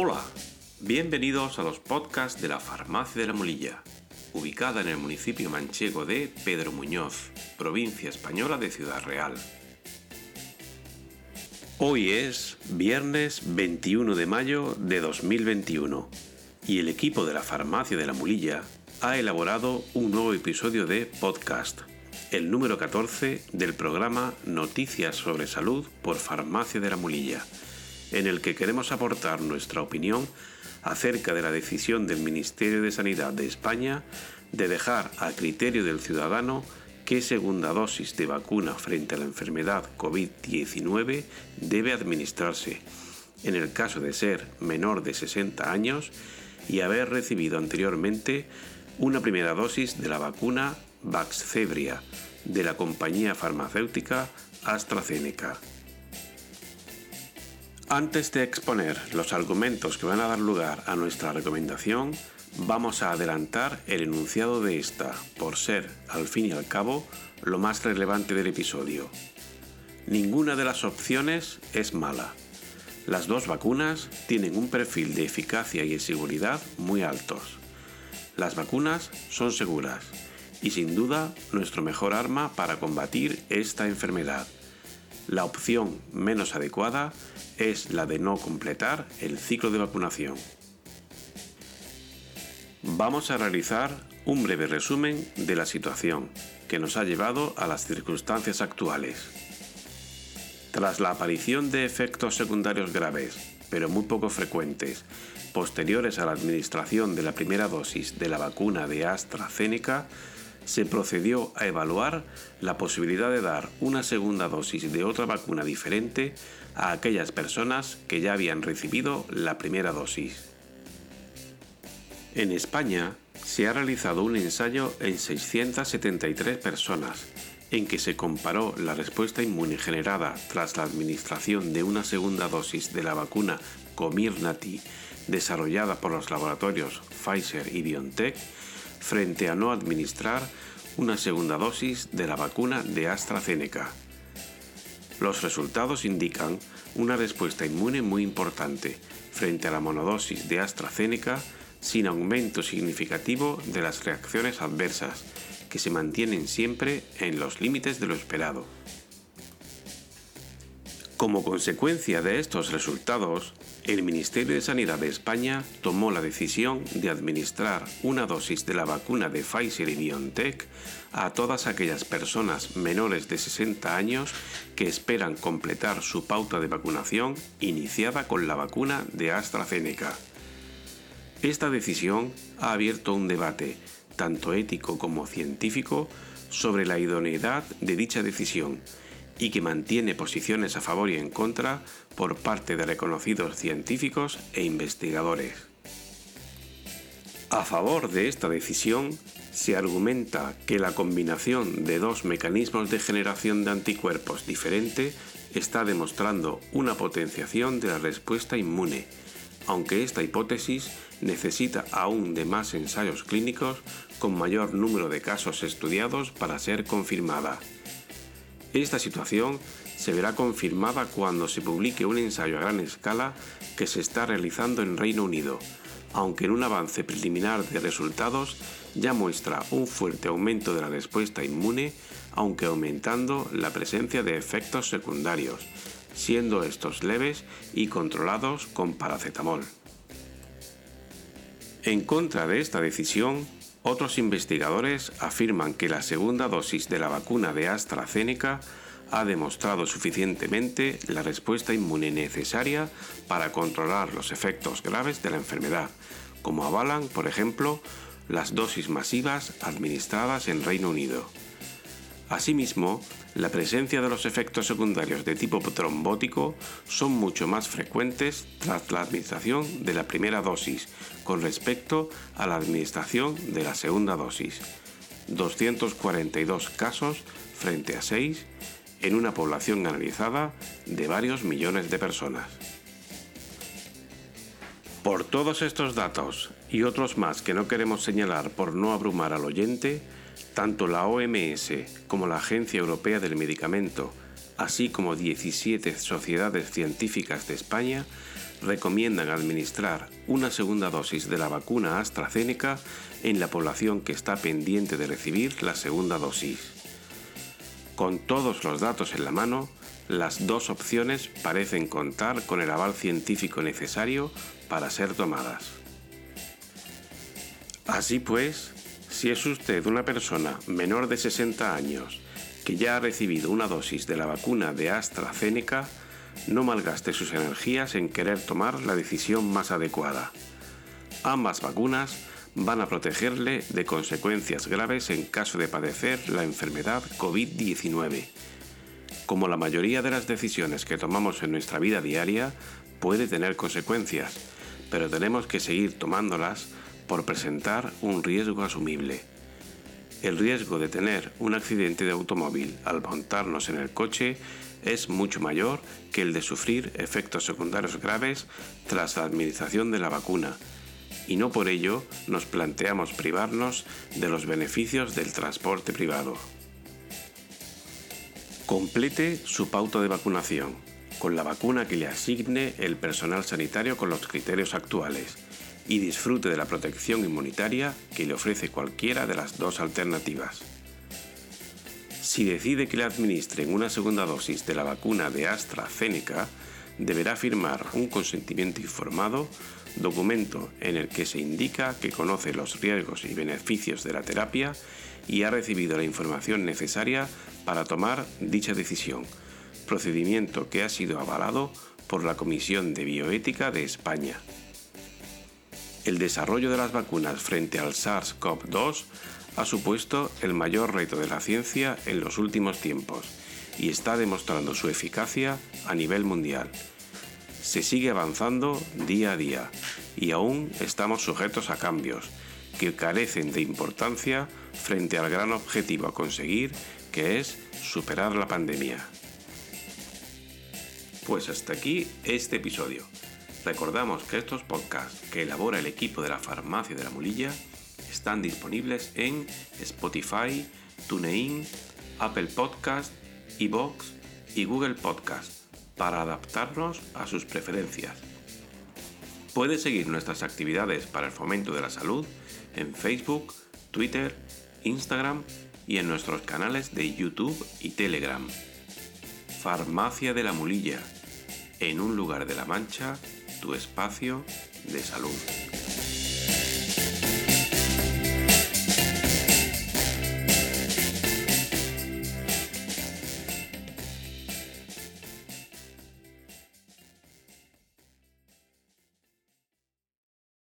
Hola, bienvenidos a los podcasts de la Farmacia de la Molilla, ubicada en el municipio manchego de Pedro Muñoz, provincia española de Ciudad Real. Hoy es viernes 21 de mayo de 2021 y el equipo de la Farmacia de la Molilla ha elaborado un nuevo episodio de podcast, el número 14 del programa Noticias sobre Salud por Farmacia de la Molilla en el que queremos aportar nuestra opinión acerca de la decisión del Ministerio de Sanidad de España de dejar a criterio del ciudadano qué segunda dosis de vacuna frente a la enfermedad COVID-19 debe administrarse, en el caso de ser menor de 60 años y haber recibido anteriormente una primera dosis de la vacuna Vaxzevria de la compañía farmacéutica AstraZeneca. Antes de exponer los argumentos que van a dar lugar a nuestra recomendación, vamos a adelantar el enunciado de esta, por ser, al fin y al cabo, lo más relevante del episodio. Ninguna de las opciones es mala. Las dos vacunas tienen un perfil de eficacia y de seguridad muy altos. Las vacunas son seguras y sin duda nuestro mejor arma para combatir esta enfermedad. La opción menos adecuada es la de no completar el ciclo de vacunación. Vamos a realizar un breve resumen de la situación que nos ha llevado a las circunstancias actuales. Tras la aparición de efectos secundarios graves, pero muy poco frecuentes, posteriores a la administración de la primera dosis de la vacuna de AstraZeneca, se procedió a evaluar la posibilidad de dar una segunda dosis de otra vacuna diferente a aquellas personas que ya habían recibido la primera dosis. En España se ha realizado un ensayo en 673 personas en que se comparó la respuesta inmune generada tras la administración de una segunda dosis de la vacuna Comirnaty desarrollada por los laboratorios Pfizer y BioNTech frente a no administrar una segunda dosis de la vacuna de AstraZeneca. Los resultados indican una respuesta inmune muy importante frente a la monodosis de AstraZeneca sin aumento significativo de las reacciones adversas, que se mantienen siempre en los límites de lo esperado. Como consecuencia de estos resultados, el Ministerio de Sanidad de España tomó la decisión de administrar una dosis de la vacuna de Pfizer y BioNTech a todas aquellas personas menores de 60 años que esperan completar su pauta de vacunación iniciada con la vacuna de AstraZeneca. Esta decisión ha abierto un debate, tanto ético como científico, sobre la idoneidad de dicha decisión y que mantiene posiciones a favor y en contra por parte de reconocidos científicos e investigadores. A favor de esta decisión, se argumenta que la combinación de dos mecanismos de generación de anticuerpos diferente está demostrando una potenciación de la respuesta inmune, aunque esta hipótesis necesita aún de más ensayos clínicos con mayor número de casos estudiados para ser confirmada. Esta situación se verá confirmada cuando se publique un ensayo a gran escala que se está realizando en Reino Unido, aunque en un avance preliminar de resultados ya muestra un fuerte aumento de la respuesta inmune, aunque aumentando la presencia de efectos secundarios, siendo estos leves y controlados con paracetamol. En contra de esta decisión, otros investigadores afirman que la segunda dosis de la vacuna de AstraZeneca ha demostrado suficientemente la respuesta inmune necesaria para controlar los efectos graves de la enfermedad, como avalan, por ejemplo, las dosis masivas administradas en Reino Unido. Asimismo, la presencia de los efectos secundarios de tipo trombótico son mucho más frecuentes tras la administración de la primera dosis con respecto a la administración de la segunda dosis. 242 casos frente a 6 en una población analizada de varios millones de personas. Por todos estos datos y otros más que no queremos señalar por no abrumar al oyente, tanto la OMS como la Agencia Europea del Medicamento así como 17 sociedades científicas de España, recomiendan administrar una segunda dosis de la vacuna AstraZeneca en la población que está pendiente de recibir la segunda dosis. Con todos los datos en la mano, las dos opciones parecen contar con el aval científico necesario para ser tomadas. Así pues, si es usted una persona menor de 60 años que ya ha recibido una dosis de la vacuna de AstraZeneca, no malgaste sus energías en querer tomar la decisión más adecuada. Ambas vacunas van a protegerle de consecuencias graves en caso de padecer la enfermedad COVID-19. Como la mayoría de las decisiones que tomamos en nuestra vida diaria, puede tener consecuencias, pero tenemos que seguir tomándolas por presentar un riesgo asumible. El riesgo de tener un accidente de automóvil al montarnos en el coche es mucho mayor que el de sufrir efectos secundarios graves tras la administración de la vacuna, y no por ello nos planteamos privarnos de los beneficios del transporte privado. Complete su pauta de vacunación con la vacuna que le asigne el personal sanitario con los criterios actuales y disfrute de la protección inmunitaria que le ofrece cualquiera de las dos alternativas. Si decide que le administren una segunda dosis de la vacuna de AstraZeneca, deberá firmar un consentimiento informado, documento en el que se indica que conoce los riesgos y beneficios de la terapia y ha recibido la información necesaria para tomar dicha decisión, procedimiento que ha sido avalado por la Comisión de Bioética de España. El desarrollo de las vacunas frente al SARS-CoV-2 ha supuesto el mayor reto de la ciencia en los últimos tiempos y está demostrando su eficacia a nivel mundial. Se sigue avanzando día a día y aún estamos sujetos a cambios que carecen de importancia frente al gran objetivo a conseguir que es superar la pandemia. Pues hasta aquí este episodio. Recordamos que estos podcasts que elabora el equipo de la Farmacia de la Mulilla están disponibles en Spotify, TuneIn, Apple Podcast, iVoox y Google Podcast para adaptarnos a sus preferencias. Puedes seguir nuestras actividades para el fomento de la salud en Facebook, Twitter, Instagram y en nuestros canales de YouTube y Telegram. Farmacia de la Mulilla, en un lugar de la Mancha, tu espacio de salud.